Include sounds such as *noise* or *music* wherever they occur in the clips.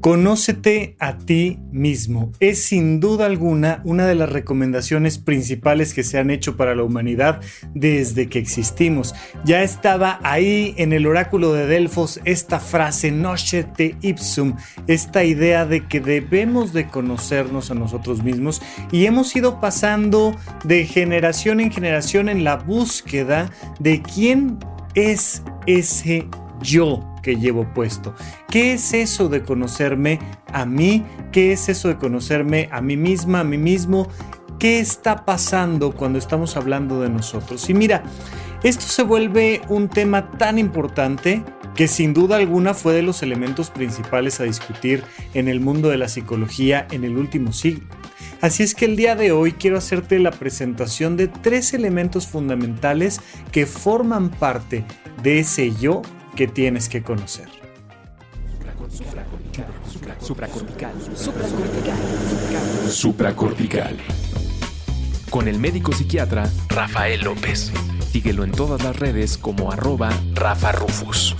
Conócete a ti mismo. Es sin duda alguna una de las recomendaciones principales que se han hecho para la humanidad desde que existimos. Ya estaba ahí en el oráculo de Delfos esta frase Nocete ipsum, esta idea de que debemos de conocernos a nosotros mismos y hemos ido pasando de generación en generación en la búsqueda de quién es ese yo que llevo puesto. ¿Qué es eso de conocerme a mí? ¿Qué es eso de conocerme a mí misma, a mí mismo? ¿Qué está pasando cuando estamos hablando de nosotros? Y mira, esto se vuelve un tema tan importante que sin duda alguna fue de los elementos principales a discutir en el mundo de la psicología en el último siglo. Así es que el día de hoy quiero hacerte la presentación de tres elementos fundamentales que forman parte de ese yo que tienes que conocer. Supracortical. Supracortical. Supracortical. Con el médico psiquiatra Rafael López. Síguelo en todas las redes como arroba Rafa Rufus.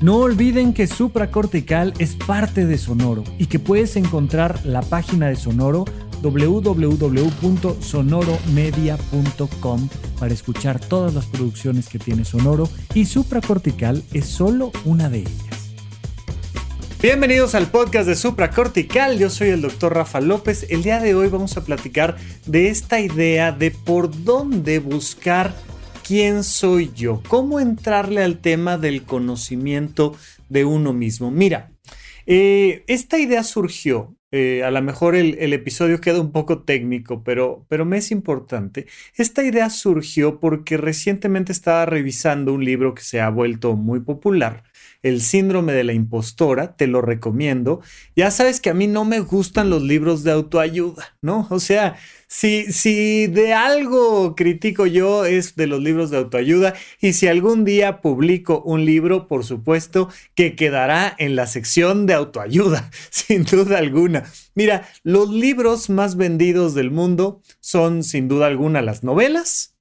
No olviden que Supracortical es parte de Sonoro y que puedes encontrar la página de Sonoro www.sonoromedia.com para escuchar todas las producciones que tiene Sonoro y Supracortical es solo una de ellas. Bienvenidos al podcast de Supracortical, yo soy el doctor Rafa López. El día de hoy vamos a platicar de esta idea de por dónde buscar quién soy yo, cómo entrarle al tema del conocimiento de uno mismo. Mira, eh, esta idea surgió eh, a lo mejor el, episodio queda un poco técnico, pero, pero me es importante. Esta idea surgió porque recientemente estaba revisando un libro que se ha vuelto muy popular, El síndrome de la impostora, te lo recomiendo. Ya sabes que a mí no me gustan los libros de autoayuda, ¿no? O sea, si, si de algo critico yo es de los libros de autoayuda y si algún día publico un libro, por supuesto que quedará en la sección de autoayuda, *laughs* sin duda alguna. Mira, los libros más vendidos del mundo son sin duda alguna las novelas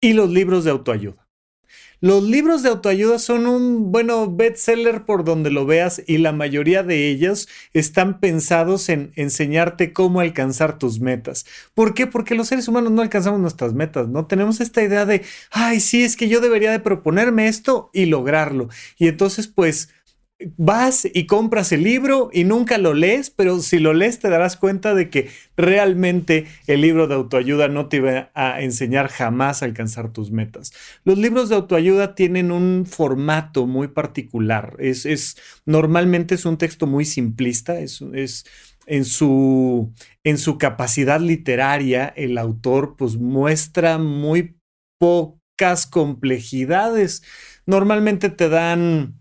y los libros de autoayuda. Los libros de autoayuda son un, bueno, bestseller por donde lo veas y la mayoría de ellos están pensados en enseñarte cómo alcanzar tus metas. ¿Por qué? Porque los seres humanos no alcanzamos nuestras metas, ¿no? Tenemos esta idea de, ay, sí, es que yo debería de proponerme esto y lograrlo. Y entonces, pues, vas y compras el libro y nunca lo lees, pero si lo lees te darás cuenta de que realmente el libro de autoayuda no te va a enseñar jamás a alcanzar tus metas. Los libros de autoayuda tienen un formato muy particular. Es, normalmente es un texto muy simplista, es, es en su, en su capacidad literaria, el autor pues muestra muy pocas complejidades. Normalmente te dan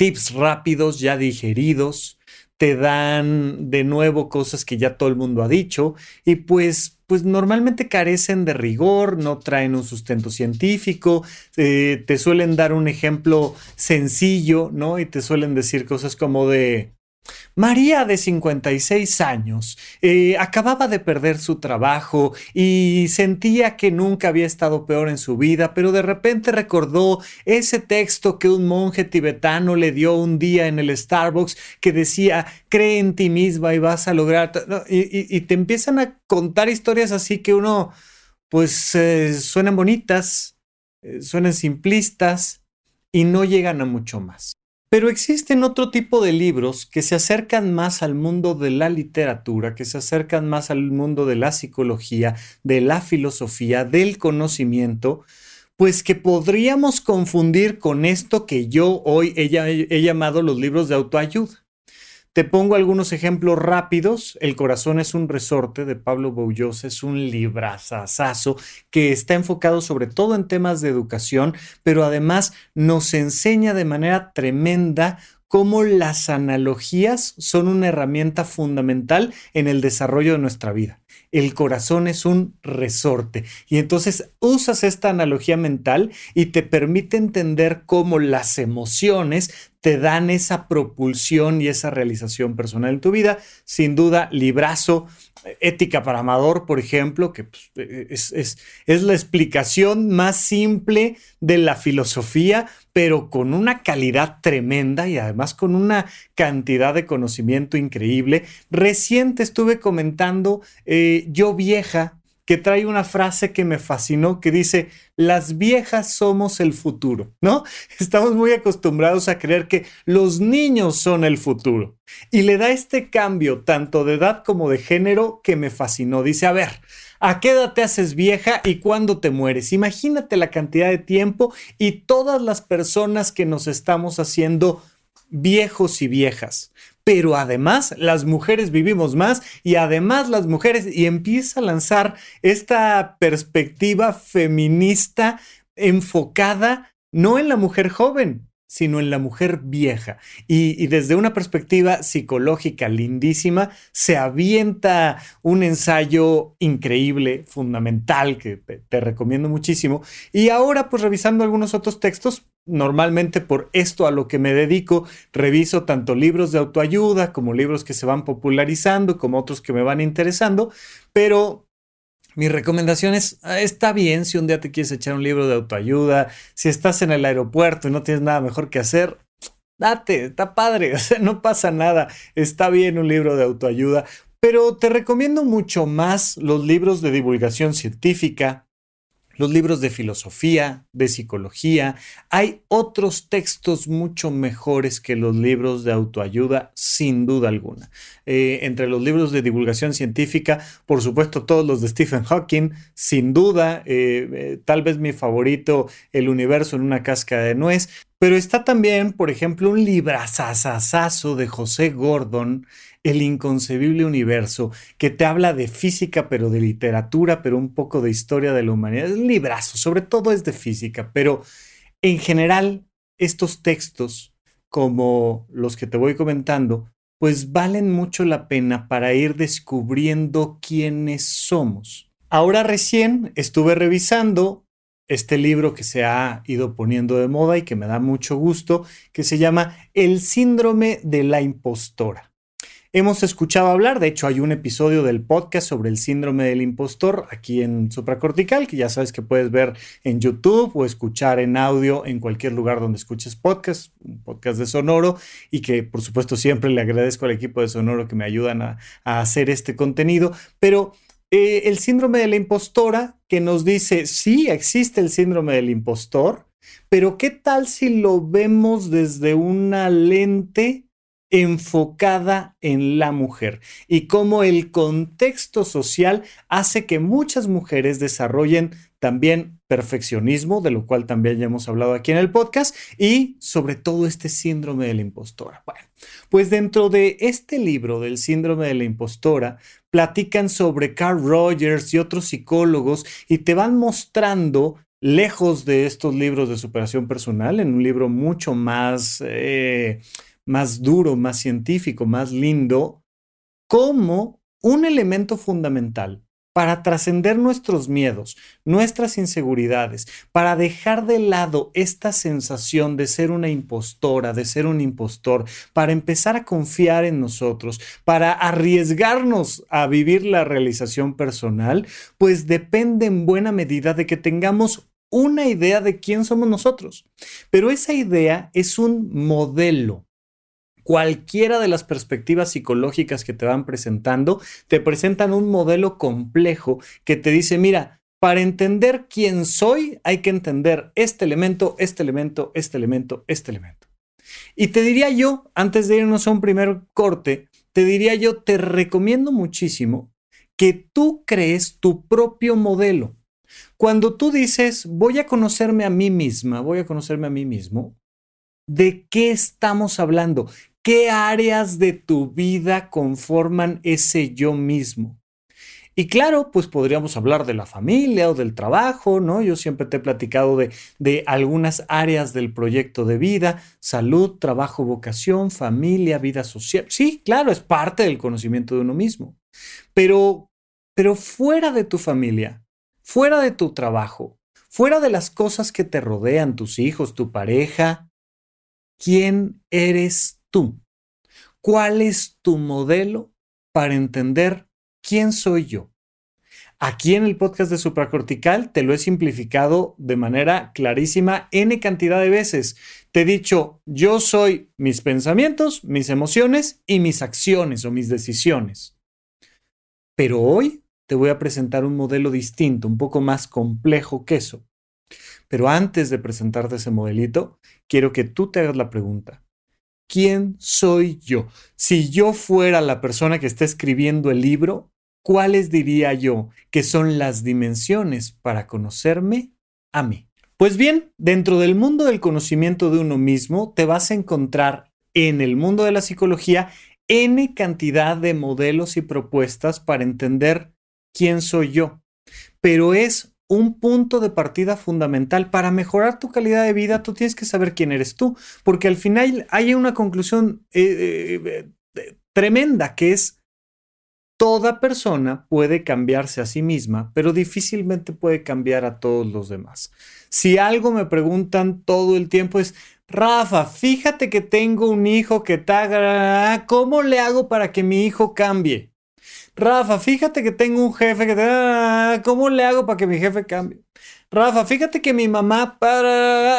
tips rápidos ya digeridos, te dan de nuevo cosas que ya todo el mundo ha dicho y pues pues normalmente carecen de rigor, no traen un sustento científico, eh, te suelen dar un ejemplo sencillo, ¿no? Y te suelen decir cosas como de, María, de 56 años, eh, acababa de perder su trabajo y sentía que nunca había estado peor en su vida, pero de repente recordó ese texto que un monje tibetano le dio un día en el Starbucks que decía, cree en ti misma y vas a lograr... Y, te empiezan a contar historias así que uno, pues, eh, suenan bonitas, eh, suenan simplistas y no llegan a mucho más. Pero existen otro tipo de libros que se acercan más al mundo de la literatura, que se acercan más al mundo de la psicología, de la filosofía, del conocimiento, pues que podríamos confundir con esto que yo hoy he, llamado los libros de autoayuda. Te pongo algunos ejemplos rápidos. El corazón es un resorte de Pablo Boullosa, es un librazazazo que está enfocado sobre todo en temas de educación, pero además nos enseña de manera tremenda cómo las analogías son una herramienta fundamental en el desarrollo de nuestra vida. El corazón es un resorte y entonces usas esta analogía mental y te permite entender cómo las emociones te dan esa propulsión y esa realización personal en tu vida. Sin duda, librazo, ética para amador, por ejemplo, que pues, es, es, la explicación más simple de la filosofía, pero con una calidad tremenda y además con una cantidad de conocimiento increíble. Reciente estuve comentando eh, Yo Vieja, que trae una frase que me fascinó que dice, las viejas somos el futuro, ¿no? *laughs* Estamos muy acostumbrados a creer que los niños son el futuro. Y le da este cambio tanto de edad como de género que me fascinó. Dice, a ver, ¿A qué edad te haces vieja y cuándo te mueres? Imagínate la cantidad de tiempo y todas las personas que nos estamos haciendo viejos y viejas pero además las mujeres vivimos más y además las mujeres y empieza a lanzar esta perspectiva feminista enfocada no en la mujer joven, sino en la mujer vieja. Y, desde una perspectiva psicológica lindísima, se avienta un ensayo increíble, fundamental, que te, recomiendo muchísimo. Y ahora, pues revisando algunos otros textos, normalmente por esto a lo que me dedico, reviso tanto libros de autoayuda como libros que se van popularizando, como otros que me van interesando, pero mi recomendación es, ah, está bien si un día te quieres echar un libro de autoayuda, si estás en el aeropuerto y no tienes nada mejor que hacer, date, está padre, *laughs* no pasa nada, está bien un libro de autoayuda, pero te recomiendo mucho más los libros de divulgación científica, los libros de filosofía, de psicología. Hay otros textos mucho mejores que los libros de autoayuda, sin duda alguna. Eh, entre los libros de divulgación científica, por supuesto, todos los de Stephen Hawking, sin duda, eh, eh, tal vez mi favorito, El universo en una casca de nuez. Pero está también, por ejemplo, un librazazazazo de José Gordon, El inconcebible universo, que te habla de física, pero de literatura, pero un poco de historia de la humanidad. Es un librazo, sobre todo es de física, pero en general estos textos, como los que te voy comentando, pues valen mucho la pena para ir descubriendo quiénes somos. Ahora recién estuve revisando este libro que se ha ido poniendo de moda y que me da mucho gusto, que se llama El síndrome de la impostora. Hemos escuchado hablar, de hecho hay un episodio del podcast sobre el síndrome del impostor aquí en Supracortical, que ya sabes que puedes ver en YouTube o escuchar en audio en cualquier lugar donde escuches podcast, un podcast de Sonoro, y que por supuesto siempre le agradezco al equipo de Sonoro que me ayudan a, hacer este contenido, pero eh, el síndrome de la impostora que nos dice, sí, existe el síndrome del impostor, pero ¿qué tal si lo vemos desde una lente enfocada en la mujer y cómo el contexto social hace que muchas mujeres desarrollen también perfeccionismo, de lo cual también ya hemos hablado aquí en el podcast, y sobre todo este síndrome de la impostora. Bueno, pues dentro de este libro del síndrome de la impostora, platican sobre Carl Rogers y otros psicólogos y te van mostrando lejos de estos libros de superación personal, en un libro mucho más, eh, más duro, más científico, más lindo, como un elemento fundamental para trascender nuestros miedos, nuestras inseguridades, para dejar de lado esta sensación de ser una impostora, de ser un impostor, para empezar a confiar en nosotros, para arriesgarnos a vivir la realización personal, pues depende en buena medida de que tengamos una idea de quién somos nosotros. Pero esa idea es un modelo cualquiera de las perspectivas psicológicas que te van presentando, te presentan un modelo complejo que te dice, mira, para entender quién soy hay que entender este elemento, este elemento, este elemento, este elemento. Y te diría yo, antes de irnos a un primer corte, te diría yo, te recomiendo muchísimo que tú crees tu propio modelo. Cuando tú dices, voy a conocerme a mí misma, voy a conocerme a mí mismo, ¿De qué estamos hablando? ¿Qué áreas de tu vida conforman ese yo mismo? Y claro, pues podríamos hablar de la familia o del trabajo, ¿no? Yo siempre te he platicado de, de, algunas áreas del proyecto de vida, salud, trabajo, vocación, familia, vida social. Sí, claro, es parte del conocimiento de uno mismo. Pero, pero fuera de tu familia, fuera de tu trabajo, fuera de las cosas que te rodean, tus hijos, tu pareja, ¿quién eres tú? ¿Cuál es tu modelo para entender quién soy yo? Aquí en el podcast de supracortical te lo he simplificado de manera clarísima n cantidad de veces. Te he dicho, yo soy mis pensamientos, mis emociones y mis acciones o mis decisiones. Pero hoy te voy a presentar un modelo distinto, un poco más complejo que eso. Pero antes de presentarte ese modelito, quiero que tú te hagas la pregunta. ¿Quién soy yo? Si yo fuera la persona que está escribiendo el libro, ¿cuáles diría yo que son las dimensiones para conocerme a mí? Pues bien, dentro del mundo del conocimiento de uno mismo, te vas a encontrar en el mundo de la psicología N cantidad de modelos y propuestas para entender quién soy yo. Pero es un punto de partida fundamental para mejorar tu calidad de vida. Tú tienes que saber quién eres tú, porque al final hay una conclusión eh, eh, eh, tremenda que es toda persona puede cambiarse a sí misma, pero difícilmente puede cambiar a todos los demás. Si algo me preguntan todo el tiempo es, Rafa, fíjate que tengo un hijo que está... ¿Cómo le hago para que mi hijo cambie? Rafa, fíjate que tengo un jefe que... Te... ¿Cómo le hago para que mi jefe cambie? Rafa, fíjate que mi mamá...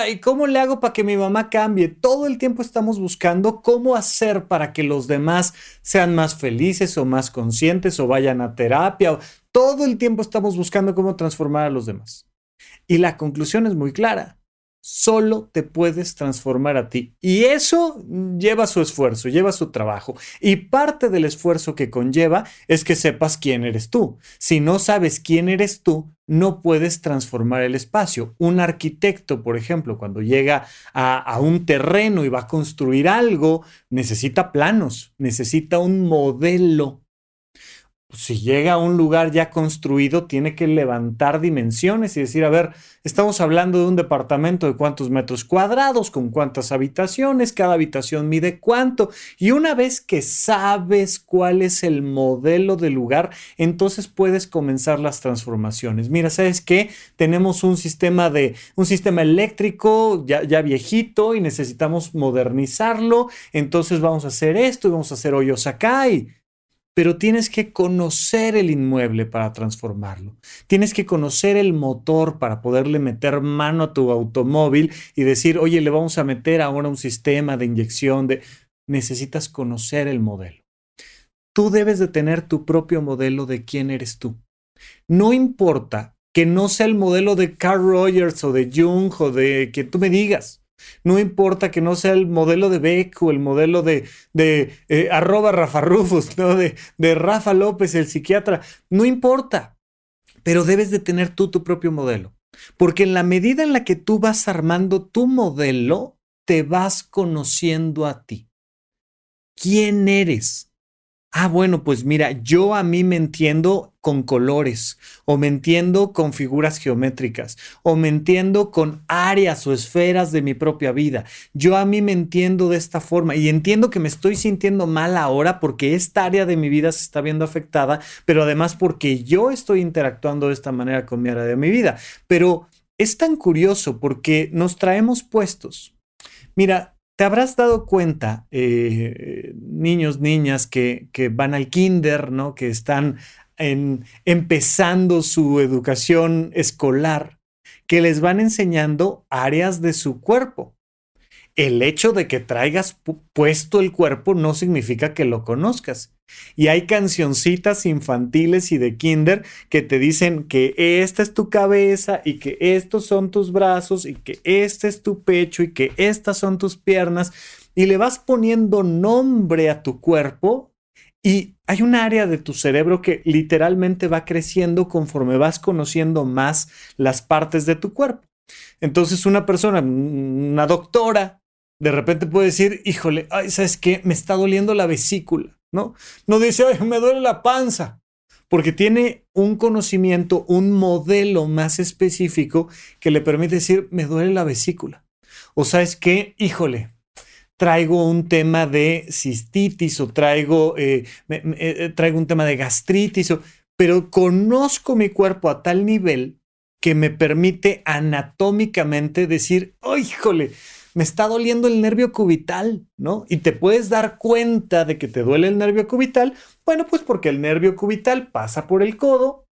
¿Y cómo le hago para que mi mamá cambie? Todo el tiempo estamos buscando cómo hacer para que los demás sean más felices o más conscientes o vayan a terapia. Todo el tiempo estamos buscando cómo transformar a los demás. Y la conclusión es muy clara solo te puedes transformar a ti. Y eso lleva su esfuerzo, lleva su trabajo. Y parte del esfuerzo que conlleva es que sepas quién eres tú. Si no sabes quién eres tú, no puedes transformar el espacio. Un arquitecto, por ejemplo, cuando llega a, a un terreno y va a construir algo, necesita planos, necesita un modelo si llega a un lugar ya construido, tiene que levantar dimensiones y decir, a ver, estamos hablando de un departamento de cuántos metros cuadrados, con cuántas habitaciones, cada habitación mide cuánto. Y una vez que sabes cuál es el modelo del lugar, entonces puedes comenzar las transformaciones. Mira, ¿sabes qué? Tenemos un sistema de un sistema eléctrico ya, ya viejito y necesitamos modernizarlo. Entonces vamos a hacer esto y vamos a hacer hoyos acá y pero tienes que conocer el inmueble para transformarlo. Tienes que conocer el motor para poderle meter mano a tu automóvil y decir, oye, le vamos a meter ahora un sistema de inyección de... Necesitas conocer el modelo. Tú debes de tener tu propio modelo de quién eres tú. No importa que no sea el modelo de Carl Rogers o de Jung o de que tú me digas. No importa que no sea el modelo de Beck o el modelo de, de eh, arroba Rafa Rufus, ¿no? De, de Rafa López, el psiquiatra. No importa. Pero debes de tener tú tu propio modelo. Porque en la medida en la que tú vas armando tu modelo, te vas conociendo a ti. ¿Quién eres? Ah, bueno, pues mira, yo a mí me entiendo con colores, o me entiendo con figuras geométricas, o me entiendo con áreas o esferas de mi propia vida. Yo a mí me entiendo de esta forma y entiendo que me estoy sintiendo mal ahora porque esta área de mi vida se está viendo afectada, pero además porque yo estoy interactuando de esta manera con mi área de mi vida. Pero es tan curioso porque nos traemos puestos. Mira, te habrás dado cuenta, eh, niños, niñas que, van al kinder, ¿no? Que están empezando su educación escolar, que les van enseñando áreas de su cuerpo. El hecho de que traigas puesto el cuerpo no significa que lo conozcas. Y hay cancioncitas infantiles y de kinder que te dicen que esta es tu cabeza y que estos son tus brazos y que este es tu pecho y que estas son tus piernas. Y le vas poniendo nombre a tu cuerpo y hay un área de tu cerebro que literalmente va creciendo conforme vas conociendo más las partes de tu cuerpo. Entonces una persona, una doctora, de repente puede decir, híjole, ay, ¿sabes qué? Me está doliendo la vesícula, ¿no? No dice, ay, me duele la panza, porque tiene un conocimiento, un modelo más específico que le permite decir, me duele la vesícula. O sabes qué, híjole, traigo un tema de cistitis o traigo, eh, eh, traigo un tema de gastritis, pero conozco mi cuerpo a tal nivel que me permite anatómicamente decir, oh, híjole, me está doliendo el nervio cubital, ¿no? Y te puedes dar cuenta de que te duele el nervio cubital, bueno, pues porque el nervio cubital pasa por el codo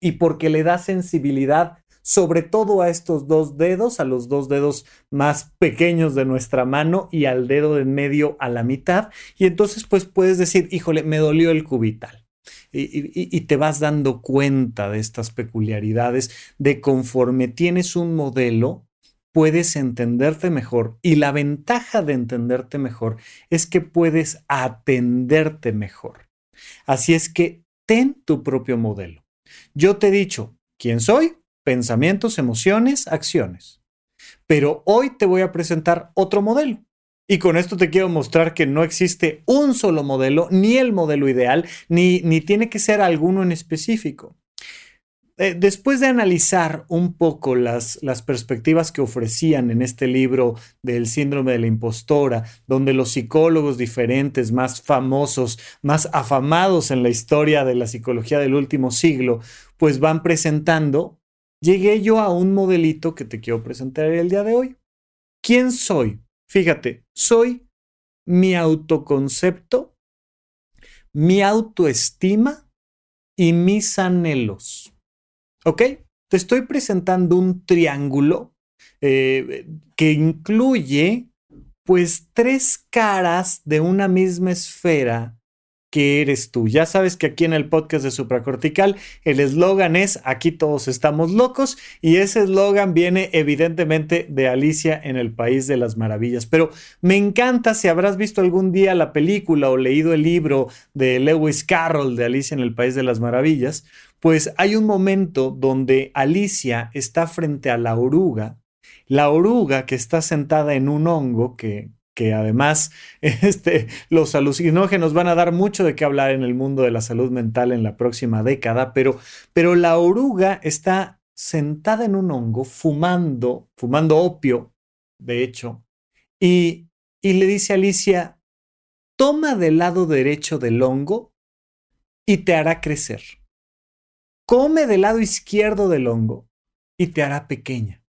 y porque le da sensibilidad sobre todo a estos dos dedos, a los dos dedos más pequeños de nuestra mano y al dedo de en medio a la mitad. Y entonces pues puedes decir, híjole, me dolió el cubital. Y, y, te vas dando cuenta de estas peculiaridades, de conforme tienes un modelo, puedes entenderte mejor y la ventaja de entenderte mejor es que puedes atenderte mejor. Así es que ten tu propio modelo. Yo te he dicho quién soy, pensamientos, emociones, acciones. Pero hoy te voy a presentar otro modelo. Y con esto te quiero mostrar que no existe un solo modelo, ni el modelo ideal, ni, ni tiene que ser alguno en específico. Eh, después de analizar un poco las, las perspectivas que ofrecían en este libro del síndrome de la impostora, donde los psicólogos diferentes, más famosos, más afamados en la historia de la psicología del último siglo, pues van presentando, llegué yo a un modelito que te quiero presentar el día de hoy. ¿Quién soy? Fíjate, soy mi autoconcepto, mi autoestima y mis anhelos. ¿Ok? Te estoy presentando un triángulo eh, que incluye pues tres caras de una misma esfera que eres tú. Ya sabes que aquí en el podcast de Supracortical el eslogan es aquí todos estamos locos y ese eslogan viene evidentemente de Alicia en el País de las Maravillas. Pero me encanta si habrás visto algún día la película o leído el libro de Lewis Carroll de Alicia en el País de las Maravillas, pues hay un momento donde Alicia está frente a la oruga, la oruga que está sentada en un hongo que que además *laughs* este, los alucinógenos van a dar mucho de qué hablar en el mundo de la salud mental en la próxima década, pero, pero la oruga está sentada en un hongo fumando, fumando opio, de hecho, y, y le dice a Alicia, toma del lado derecho del hongo y te hará crecer. Come del lado izquierdo del hongo y te hará pequeña.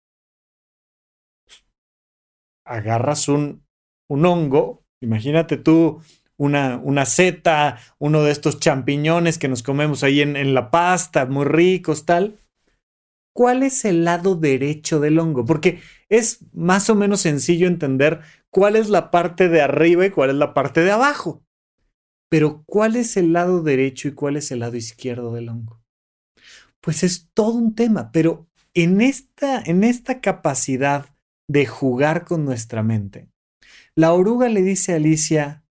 Agarras un un hongo, imagínate tú una, una seta, uno de estos champiñones que nos comemos ahí en, en la pasta, muy ricos, tal. ¿Cuál es el lado derecho del hongo? Porque es más o menos sencillo entender cuál es la parte de arriba y cuál es la parte de abajo. Pero ¿cuál es el lado derecho y cuál es el lado izquierdo del hongo? Pues es todo un tema, pero en esta, en esta capacidad de jugar con nuestra mente, la oruga le dice a Alicia,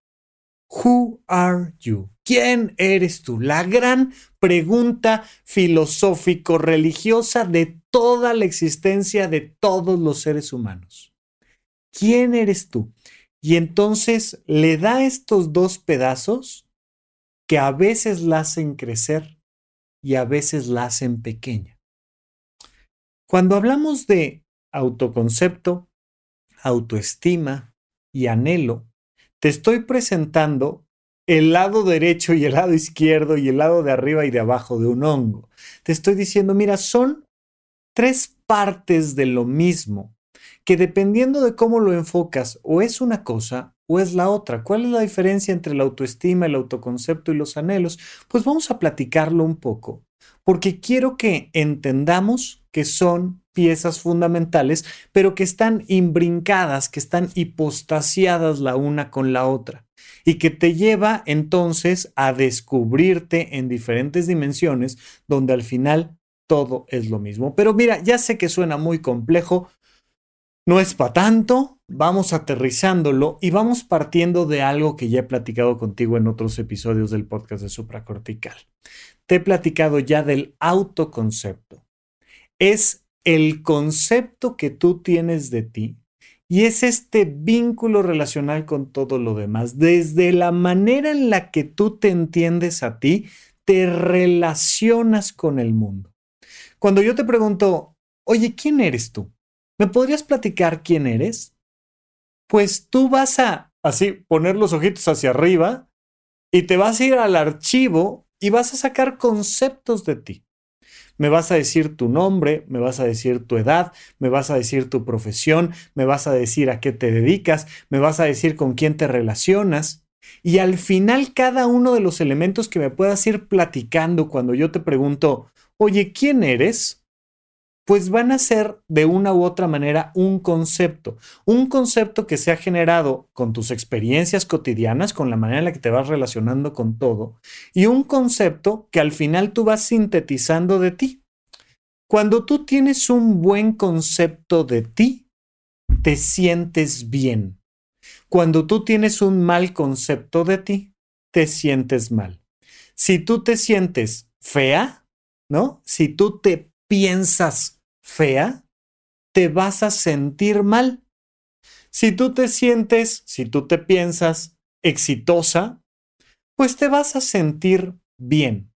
Who are you? ¿Quién eres tú? La gran pregunta filosófico-religiosa de toda la existencia de todos los seres humanos. ¿Quién eres tú? Y entonces le da estos dos pedazos que a veces la hacen crecer y a veces la hacen pequeña. Cuando hablamos de autoconcepto, autoestima, y anhelo, te estoy presentando el lado derecho y el lado izquierdo y el lado de arriba y de abajo de un hongo. Te estoy diciendo, mira, son tres partes de lo mismo, que dependiendo de cómo lo enfocas, o es una cosa o es la otra. ¿Cuál es la diferencia entre la autoestima, el autoconcepto y los anhelos? Pues vamos a platicarlo un poco, porque quiero que entendamos que son piezas fundamentales, pero que están imbrincadas, que están hipostasiadas la una con la otra y que te lleva entonces a descubrirte en diferentes dimensiones donde al final todo es lo mismo. Pero mira, ya sé que suena muy complejo, no es para tanto, vamos aterrizándolo y vamos partiendo de algo que ya he platicado contigo en otros episodios del podcast de supracortical. Te he platicado ya del autoconcepto. Es el concepto que tú tienes de ti Y es este vínculo relacional con todo lo demás. Desde la manera en la que tú te entiendes a ti, te relacionas con el mundo. Cuando yo te pregunto, oye, ¿quién eres tú? ¿Me podrías platicar quién eres? Pues tú vas a, así, poner los ojitos hacia arriba y te vas a ir al archivo y vas a sacar conceptos de ti. Me vas a decir tu nombre, me vas a decir tu edad, me vas a decir tu profesión, me vas a decir a qué te dedicas, me vas a decir con quién te relacionas. Y al final cada uno de los elementos que me puedas ir platicando cuando yo te pregunto, oye, ¿quién eres? Pues van a ser de una u otra manera un concepto, un concepto que se ha generado con tus experiencias cotidianas, con la manera en la que te vas relacionando con todo, y un concepto que al final tú vas sintetizando de ti. Cuando tú tienes un buen concepto de ti, te sientes bien. Cuando tú tienes un mal concepto de ti, te sientes mal. Si tú te sientes fea, ¿no? Si tú te piensas fea, te vas a sentir mal. Si tú te sientes, si tú te piensas exitosa, pues te vas a sentir bien.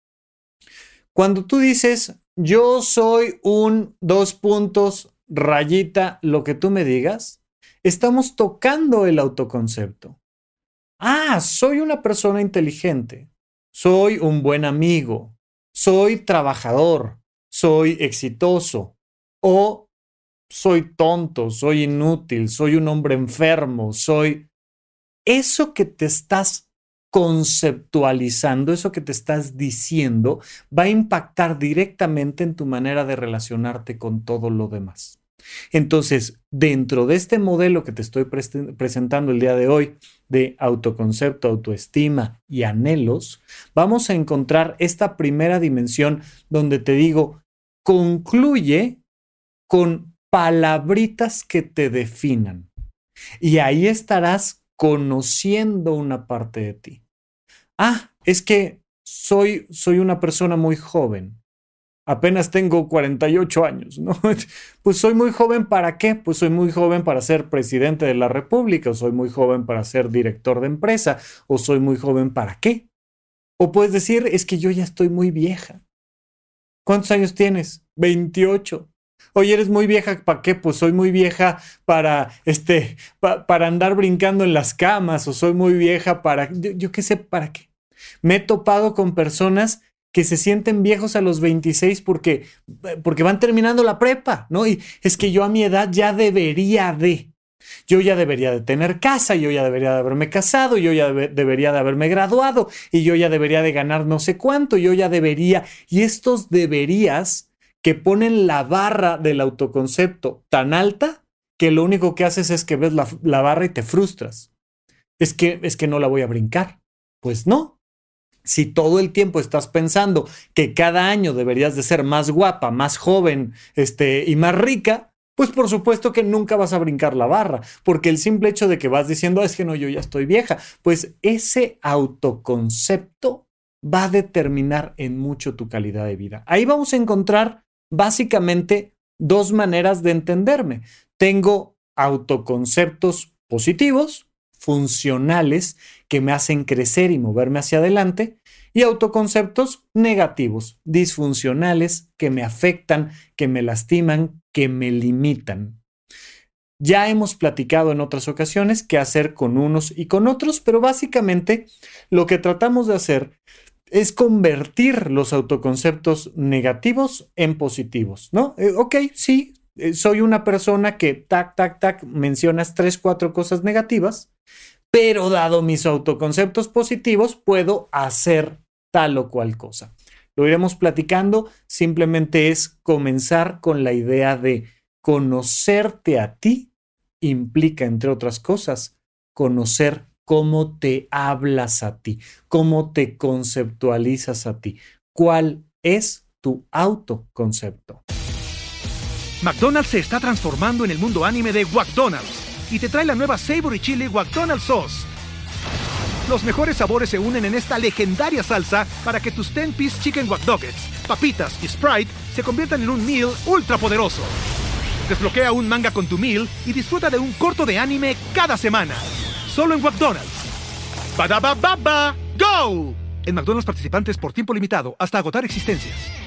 Cuando tú dices, yo soy un dos puntos, rayita, lo que tú me digas, estamos tocando el autoconcepto. Ah, soy una persona inteligente, soy un buen amigo, soy trabajador, soy exitoso o soy tonto, soy inútil, soy un hombre enfermo, soy... Eso que te estás conceptualizando, eso que te estás diciendo, va a impactar directamente en tu manera de relacionarte con todo lo demás. Entonces, dentro de este modelo que te estoy presentando el día de hoy de autoconcepto, autoestima y anhelos, vamos a encontrar esta primera dimensión donde te digo, concluye con palabritas que te definan. Y ahí estarás conociendo una parte de ti. Ah, es que soy, soy una persona muy joven apenas tengo 48 años, ¿no? *laughs* Pues soy muy joven para qué? Pues soy muy joven para ser presidente de la República, o soy muy joven para ser director de empresa, o soy muy joven para qué? O puedes decir, es que yo ya estoy muy vieja. ¿Cuántos años tienes? 28. Oye, eres muy vieja, ¿para qué? Pues soy muy vieja para, este, para andar brincando en las camas, o soy muy vieja para, yo qué sé, ¿para qué? Me he topado con personas que se sienten viejos a los 26 porque, porque van terminando la prepa, ¿no? Y es que yo a mi edad ya debería de. Yo ya debería de tener casa, yo ya debería de haberme casado, yo ya debería de haberme graduado y yo ya debería de ganar no sé cuánto, yo ya debería. Y estos deberías que ponen la barra del autoconcepto tan alta que lo único que haces es que ves la, la barra y te frustras. Es que, es que no la voy a brincar. Pues no, si todo el tiempo estás pensando que cada año deberías de ser más guapa, más joven, este, y más rica, pues por supuesto que nunca vas a brincar la barra, porque el simple hecho de que vas diciendo, es que no, yo ya estoy vieja, pues ese autoconcepto va a determinar en mucho tu calidad de vida. Ahí vamos a encontrar básicamente dos maneras de entenderme. Tengo autoconceptos positivos funcionales que me hacen crecer y moverme hacia adelante, y autoconceptos negativos, disfuncionales, que me afectan, que me lastiman, que me limitan. Ya hemos platicado en otras ocasiones qué hacer con unos y con otros, pero básicamente lo que tratamos de hacer es convertir los autoconceptos negativos en positivos, ¿no? Eh, ok, sí, eh, soy una persona que tac, tac, tac, mencionas tres, cuatro cosas negativas, pero dado mis autoconceptos positivos, puedo hacer tal o cual cosa. Lo iremos platicando, simplemente es comenzar con la idea de conocerte a ti, implica, entre otras cosas, conocer cómo te hablas a ti, cómo te conceptualizas a ti, cuál es tu autoconcepto. McDonald's se está transformando en el mundo anime de McDonald's y te trae la nueva Savory Chili McDonald's Sauce. Los mejores sabores se unen en esta legendaria salsa para que tus 10-piece chicken wack papitas y Sprite se conviertan en un meal ultra poderoso. Desbloquea un manga con tu meal y disfruta de un corto de anime cada semana. Solo en McDonald's. baba ¡Go! En McDonald's participantes por tiempo limitado hasta agotar existencias.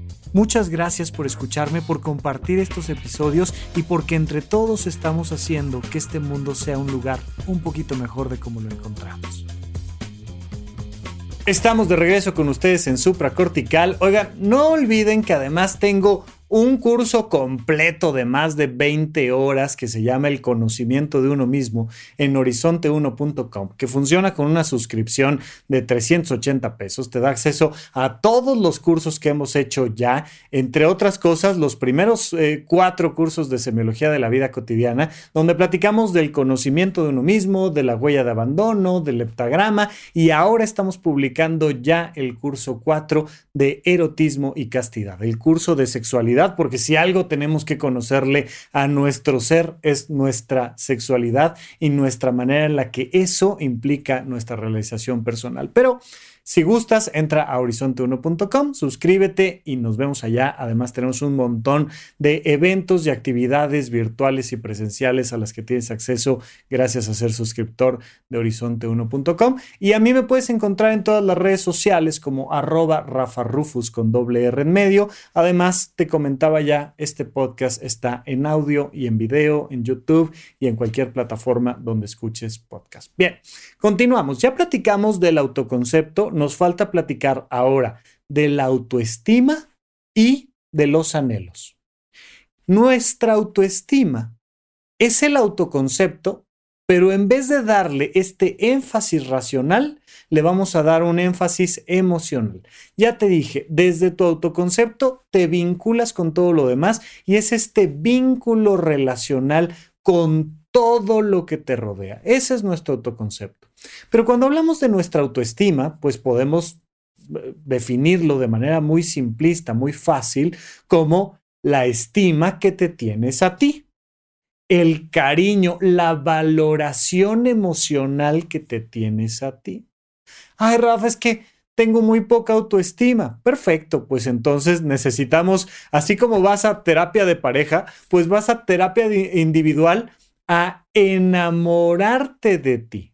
Muchas gracias por escucharme, por compartir estos episodios y porque entre todos estamos haciendo que este mundo sea un lugar un poquito mejor de como lo encontramos. Estamos de regreso con ustedes en Supra Cortical. Oigan, no olviden que además tengo un curso completo de más de 20 horas que se llama El conocimiento de uno mismo en horizonte1.com, que funciona con una suscripción de 380 pesos. Te da acceso a todos los cursos que hemos hecho ya, entre otras cosas, los primeros eh, cuatro cursos de semiología de la vida cotidiana, donde platicamos del conocimiento de uno mismo, de la huella de abandono, del heptagrama, y ahora estamos publicando ya el curso 4 de erotismo y castidad, el curso de sexualidad porque si algo tenemos que conocerle a nuestro ser es nuestra sexualidad y nuestra manera en la que eso implica nuestra realización personal. Pero si gustas, entra a horizonte1.com, suscríbete y nos vemos allá. Además, tenemos un montón de eventos y actividades virtuales y presenciales a las que tienes acceso gracias a ser suscriptor de horizonte1.com. Y a mí me puedes encontrar en todas las redes sociales como arroba Rafa Rufus con doble R en medio. Además, te comentaba ya, este podcast está en audio y en video, en YouTube y en cualquier plataforma donde escuches podcast. Bien, continuamos. Ya platicamos del autoconcepto nos falta platicar ahora de la autoestima y de los anhelos. Nuestra autoestima es el autoconcepto, pero en vez de darle este énfasis racional, le vamos a dar un énfasis emocional. Ya te dije, desde tu autoconcepto te vinculas con todo lo demás y es este vínculo relacional con todo lo que te rodea. Ese es nuestro autoconcepto. Pero cuando hablamos de nuestra autoestima, pues podemos eh, definirlo de manera muy simplista, muy fácil, como la estima que te tienes a ti, el cariño, la valoración emocional que te tienes a ti. Ay, Rafa, es que tengo muy poca autoestima. Perfecto, pues entonces necesitamos, así como vas a terapia de pareja, pues vas a terapia individual a enamorarte de ti.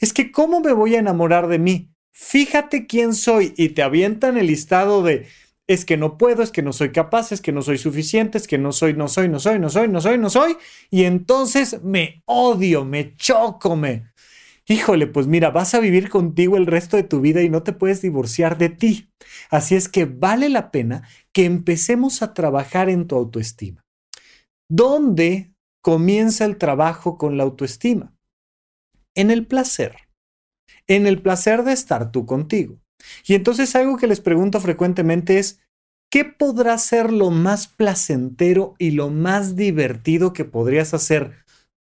Es que, ¿cómo me voy a enamorar de mí? Fíjate quién soy y te avientan el listado de es que no puedo, es que no soy capaz, es que no soy suficiente, es que no soy, no soy, no soy, no soy, no soy, no soy. Y entonces me odio, me choco, me... Híjole, pues mira, vas a vivir contigo el resto de tu vida y no te puedes divorciar de ti. Así es que vale la pena que empecemos a trabajar en tu autoestima. ¿Dónde comienza el trabajo con la autoestima? En el placer. En el placer de estar tú contigo. Y entonces algo que les pregunto frecuentemente es, ¿qué podrá ser lo más placentero y lo más divertido que podrías hacer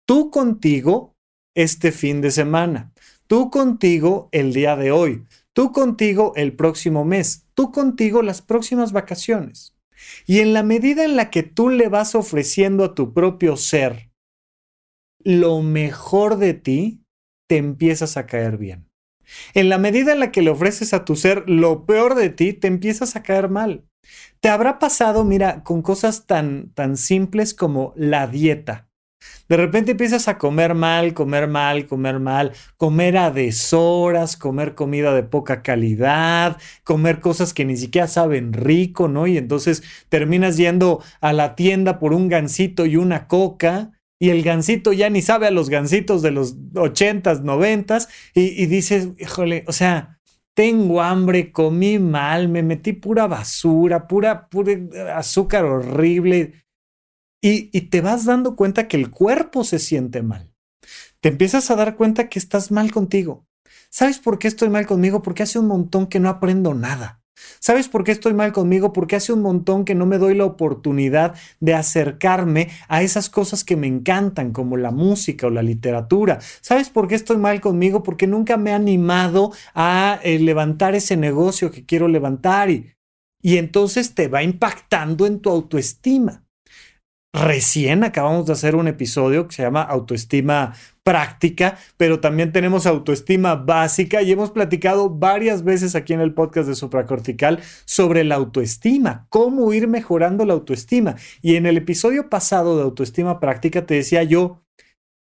tú contigo este fin de semana? Tú contigo el día de hoy, tú contigo el próximo mes, tú contigo las próximas vacaciones. Y en la medida en la que tú le vas ofreciendo a tu propio ser lo mejor de ti, te empiezas a caer bien. En la medida en la que le ofreces a tu ser lo peor de ti, te empiezas a caer mal. Te habrá pasado, mira, con cosas tan, tan simples como la dieta. De repente empiezas a comer mal, comer mal, comer mal, comer a deshoras, comer comida de poca calidad, comer cosas que ni siquiera saben rico, ¿no? Y entonces terminas yendo a la tienda por un gansito y una coca y el gansito ya ni sabe a los gansitos de los ochentas, noventas y, y dices, híjole, o sea, tengo hambre, comí mal, me metí pura basura, pura, pura azúcar horrible. Y, y, te vas dando cuenta que el cuerpo se siente mal. Te empiezas a dar cuenta que estás mal contigo. ¿Sabes por qué estoy mal conmigo? Porque hace un montón que no aprendo nada. ¿Sabes por qué estoy mal conmigo? Porque hace un montón que no me doy la oportunidad de acercarme a esas cosas que me encantan, como la música o la literatura. ¿Sabes por qué estoy mal conmigo? Porque nunca me he animado a eh, levantar ese negocio que quiero levantar y, y entonces te va impactando en tu autoestima. Recién acabamos de hacer un episodio que se llama Autoestima práctica, pero también tenemos autoestima básica y hemos platicado varias veces aquí en el podcast de Supracortical sobre la autoestima, cómo ir mejorando la autoestima. Y en el episodio pasado de autoestima práctica te decía yo,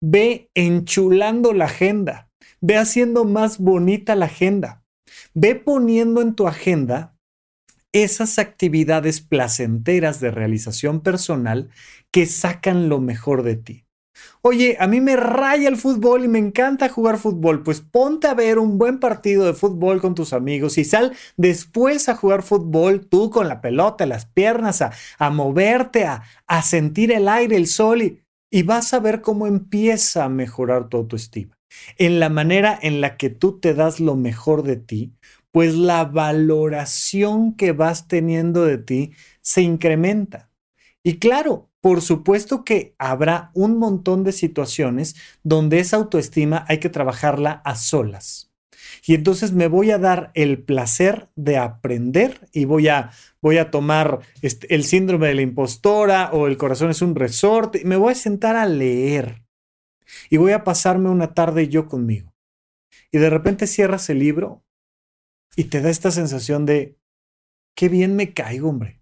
ve enchulando la agenda, ve haciendo más bonita la agenda, ve poniendo en tu agenda esas actividades placenteras de realización personal que sacan lo mejor de ti. Oye, a mí me raya el fútbol y me encanta jugar fútbol. Pues ponte a ver un buen partido de fútbol con tus amigos y sal después a jugar fútbol tú con la pelota, las piernas, a, moverte, a, a sentir el aire, el sol y, y vas a ver cómo empieza a mejorar tu autoestima. En la manera en la que tú te das lo mejor de ti, pues la valoración que vas teniendo de ti se incrementa. Y claro, por supuesto que habrá un montón de situaciones donde esa autoestima hay que trabajarla a solas. Y entonces me voy a dar el placer de aprender y voy a, voy a tomar este, el síndrome de la impostora o el corazón es un resorte y me voy a sentar a leer. Y voy a pasarme una tarde yo conmigo. Y de repente cierras el libro y te da esta sensación de, qué bien me caigo, hombre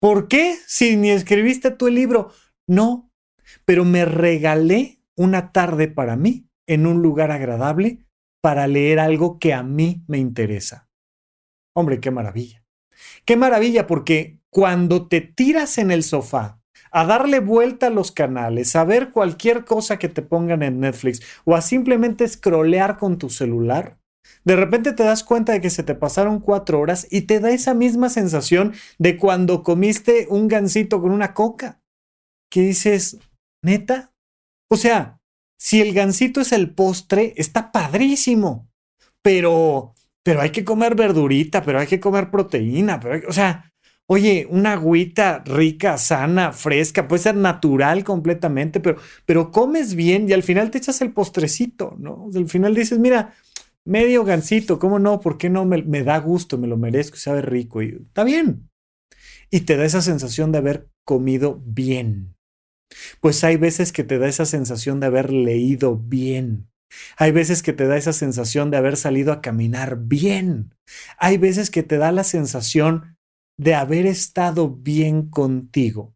¿Por qué? Si ni escribiste tú el libro. No, pero me regalé una tarde para mí en un lugar agradable para leer algo que a mí me interesa. Hombre, qué maravilla. Qué maravilla porque cuando te tiras en el sofá a darle vuelta a los canales, a ver cualquier cosa que te pongan en Netflix o a simplemente scrollear con tu celular, de repente te das cuenta de que se te pasaron cuatro horas y te da esa misma sensación de cuando comiste un gansito con una coca. Que dices, neta. O sea, si el gansito es el postre, está padrísimo. Pero, pero hay que comer verdurita, pero hay que comer proteína, pero o sea, oye, una agüita rica, sana, fresca, puede ser natural completamente, pero, pero comes bien y al final te echas el postrecito, ¿no? Al final dices, mira, medio gansito, ¿cómo no? ¿Por qué no? Me, da gusto, me lo merezco, sabe rico y está bien. Y te da esa sensación de haber comido bien. Pues hay veces que te da esa sensación de haber leído bien. Hay veces que te da esa sensación de haber salido a caminar bien. Hay veces que te da la sensación de haber estado bien contigo.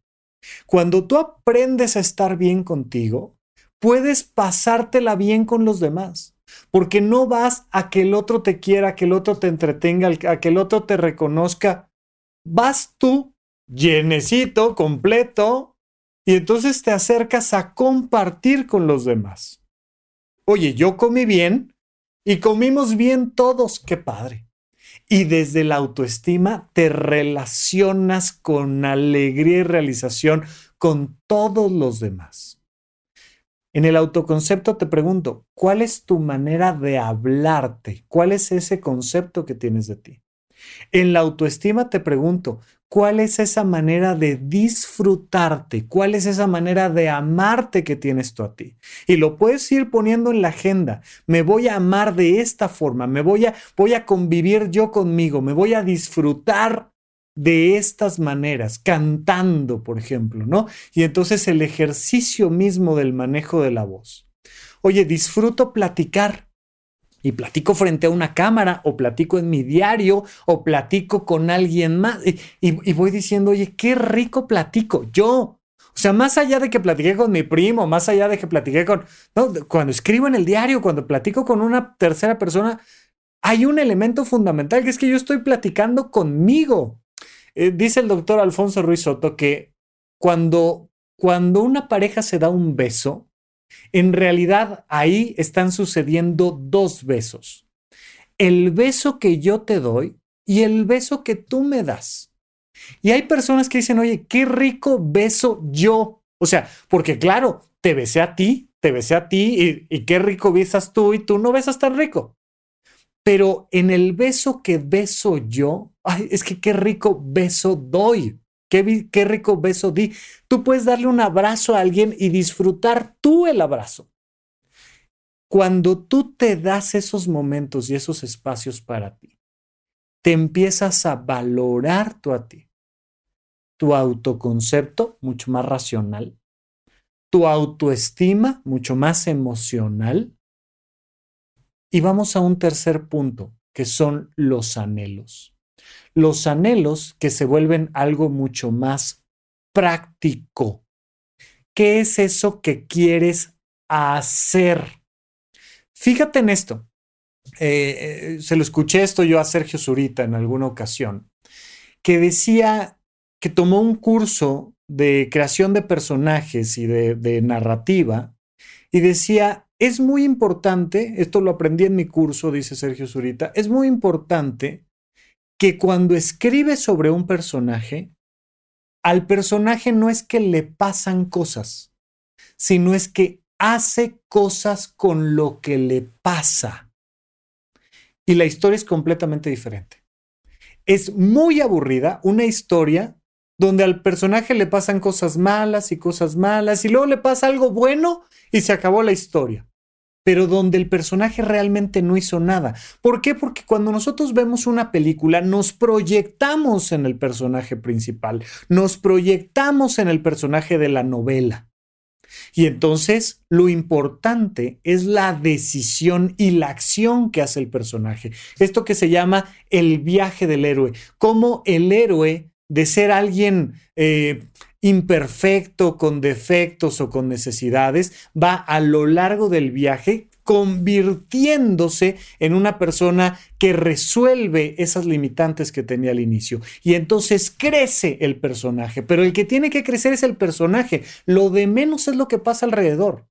Cuando tú aprendes a estar bien contigo, puedes pasártela bien con los demás. Porque no vas a que el otro te quiera, a que el otro te entretenga, a que el otro te reconozca. Vas tú, llenecito, completo, y entonces te acercas a compartir con los demás. Oye, yo comí bien y comimos bien todos, qué padre. Y desde la autoestima te relacionas con alegría y realización con todos los demás. En el autoconcepto te pregunto, ¿cuál es tu manera de hablarte? ¿Cuál es ese concepto que tienes de ti? En la autoestima te pregunto, ¿cuál es esa manera de disfrutarte? ¿Cuál es esa manera de amarte que tienes tú a ti? Y lo puedes ir poniendo en la agenda. Me voy a amar de esta forma, me voy a voy a convivir yo conmigo, me voy a disfrutar de estas maneras, cantando, por ejemplo, ¿no? Y entonces el ejercicio mismo del manejo de la voz. Oye, disfruto platicar. y platico frente a una cámara o platico en mi diario o platico con alguien más y, voy diciendo, oye, qué rico platico yo. O sea, más allá de que platiqué con mi primo, más allá de que platiqué con, cuando escribo en el diario, cuando platico con una tercera persona, hay un elemento fundamental que es que yo estoy platicando conmigo. Eh, dice el doctor Alfonso Ruiz Soto que cuando, cuando una pareja se da un beso, en realidad ahí están sucediendo dos besos. El beso que yo te doy y el beso que tú me das. Y hay personas que dicen, oye, qué rico beso yo. O sea, porque claro, te besé a ti, te besé a ti y, qué rico besas tú y tú no besas tan rico. Pero en el beso que beso yo, ay, es que qué rico beso doy. Qué, rico beso di. Tú puedes darle un abrazo a alguien y disfrutar tú el abrazo. Cuando tú te das esos momentos y esos espacios para ti, te empiezas a valorar tú a ti. Tu autoconcepto, mucho más racional. Tu autoestima, mucho más emocional. Y vamos a un tercer punto, que son los anhelos los anhelos que se vuelven algo mucho más práctico. ¿Qué es eso que quieres hacer? Fíjate en esto. Eh, eh, se lo escuché esto yo a Sergio Zurita en alguna ocasión, que decía que tomó un curso de creación de personajes y de, de narrativa y decía, es muy importante, esto lo aprendí en mi curso, dice Sergio Zurita, es muy importante que cuando escribe sobre un personaje, al personaje no es que le pasan cosas, sino es que hace cosas con lo que le pasa. Y la historia es completamente diferente. Es muy aburrida una historia donde al personaje le pasan cosas malas y cosas malas y luego le pasa algo bueno y se acabó la historia pero donde el personaje realmente no hizo nada. ¿Por qué? Porque cuando nosotros vemos una película nos proyectamos en el personaje principal, nos proyectamos en el personaje de la novela. Y entonces lo importante es la decisión y la acción que hace el personaje. Esto que se llama el viaje del héroe. Cómo el héroe de ser alguien eh, imperfecto, con defectos o con necesidades, va a lo largo del viaje convirtiéndose en una persona que resuelve esas limitantes que tenía al inicio. Y entonces crece el personaje, pero el que tiene que crecer es el personaje. Lo de menos es lo que pasa alrededor.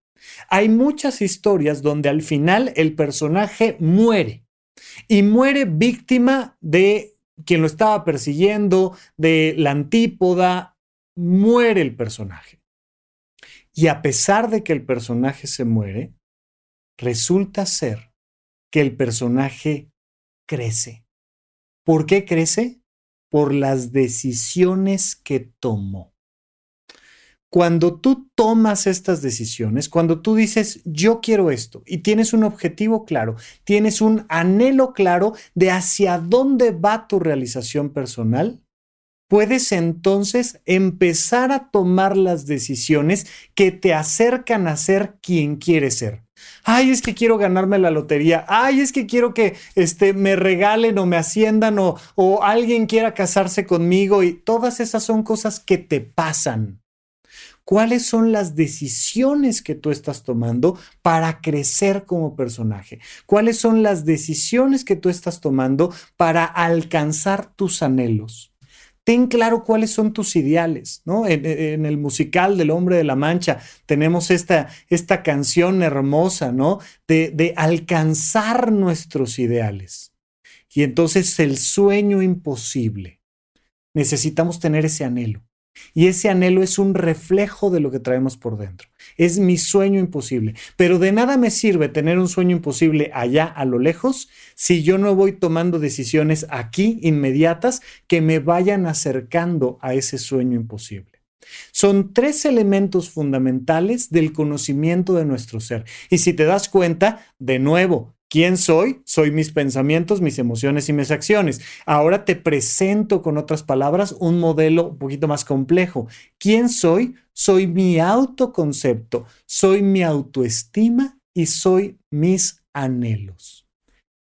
Hay muchas historias donde al final el personaje muere y muere víctima de quien lo estaba persiguiendo, de la antípoda muere el personaje. Y a pesar de que el personaje se muere, resulta ser que el personaje crece. ¿Por qué crece? Por las decisiones que tomó. Cuando tú tomas estas decisiones, cuando tú dices, yo quiero esto, y tienes un objetivo claro, tienes un anhelo claro de hacia dónde va tu realización personal, puedes entonces empezar a tomar las decisiones que te acercan a ser quien quieres ser. Ay, es que quiero ganarme la lotería. Ay, es que quiero que este, me regalen o me asciendan o, o alguien quiera casarse conmigo. Y todas esas son cosas que te pasan. ¿Cuáles son las decisiones que tú estás tomando para crecer como personaje? ¿Cuáles son las decisiones que tú estás tomando para alcanzar tus anhelos? Ten claro cuáles son tus ideales, ¿no? En, el musical del Hombre de la Mancha tenemos esta, esta canción hermosa, ¿no? De, de alcanzar nuestros ideales. Y entonces el sueño imposible. Necesitamos tener ese anhelo. Y ese anhelo es un reflejo de lo que traemos por dentro. Es mi sueño imposible. Pero de nada me sirve tener un sueño imposible allá a lo lejos si yo no voy tomando decisiones aquí inmediatas que me vayan acercando a ese sueño imposible. Son tres elementos fundamentales del conocimiento de nuestro ser. Y si te das cuenta, de nuevo, ¿Quién soy? Soy mis pensamientos, mis emociones y mis acciones. Ahora te presento con otras palabras un modelo un poquito más complejo. ¿Quién soy? Soy mi autoconcepto, soy mi autoestima y soy mis anhelos.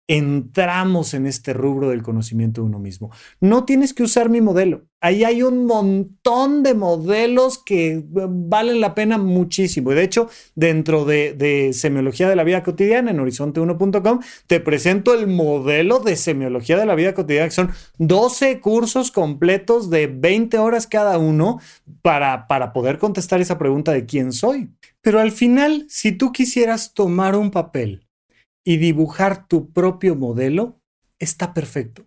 Entramos en este rubro del conocimiento de uno mismo. No tienes que usar mi modelo. Ahí hay un montón de modelos que eh, valen la pena muchísimo. De hecho, dentro de, semiología de la vida cotidiana en horizonte1.com, te presento el modelo de semiología de la vida cotidiana, que son 12 cursos completos de 20 horas cada uno para, para poder contestar esa pregunta de quién soy. Pero al final, si tú quisieras tomar un papel y dibujar tu propio modelo, está perfecto.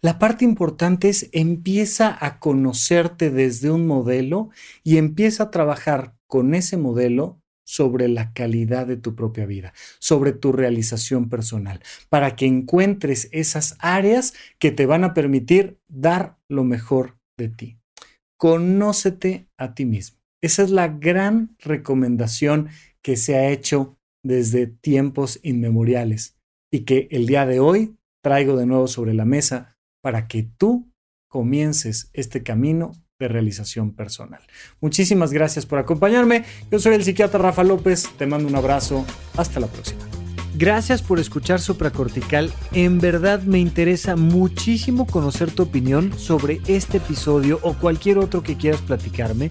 La parte importante es empieza a conocerte desde un modelo y empieza a trabajar con ese modelo sobre la calidad de tu propia vida, sobre tu realización personal, para que encuentres esas áreas que te van a permitir dar lo mejor de ti. Conócete a ti mismo. Esa es la gran recomendación que se ha hecho desde tiempos inmemoriales y que el día de hoy traigo de nuevo sobre la mesa para que tú comiences este camino de realización personal. Muchísimas gracias por acompañarme. Yo soy el psiquiatra Rafa López. Te mando un abrazo. Hasta la próxima. Gracias por escuchar Supracortical. En verdad me interesa muchísimo conocer tu opinión sobre este episodio o cualquier otro que quieras platicarme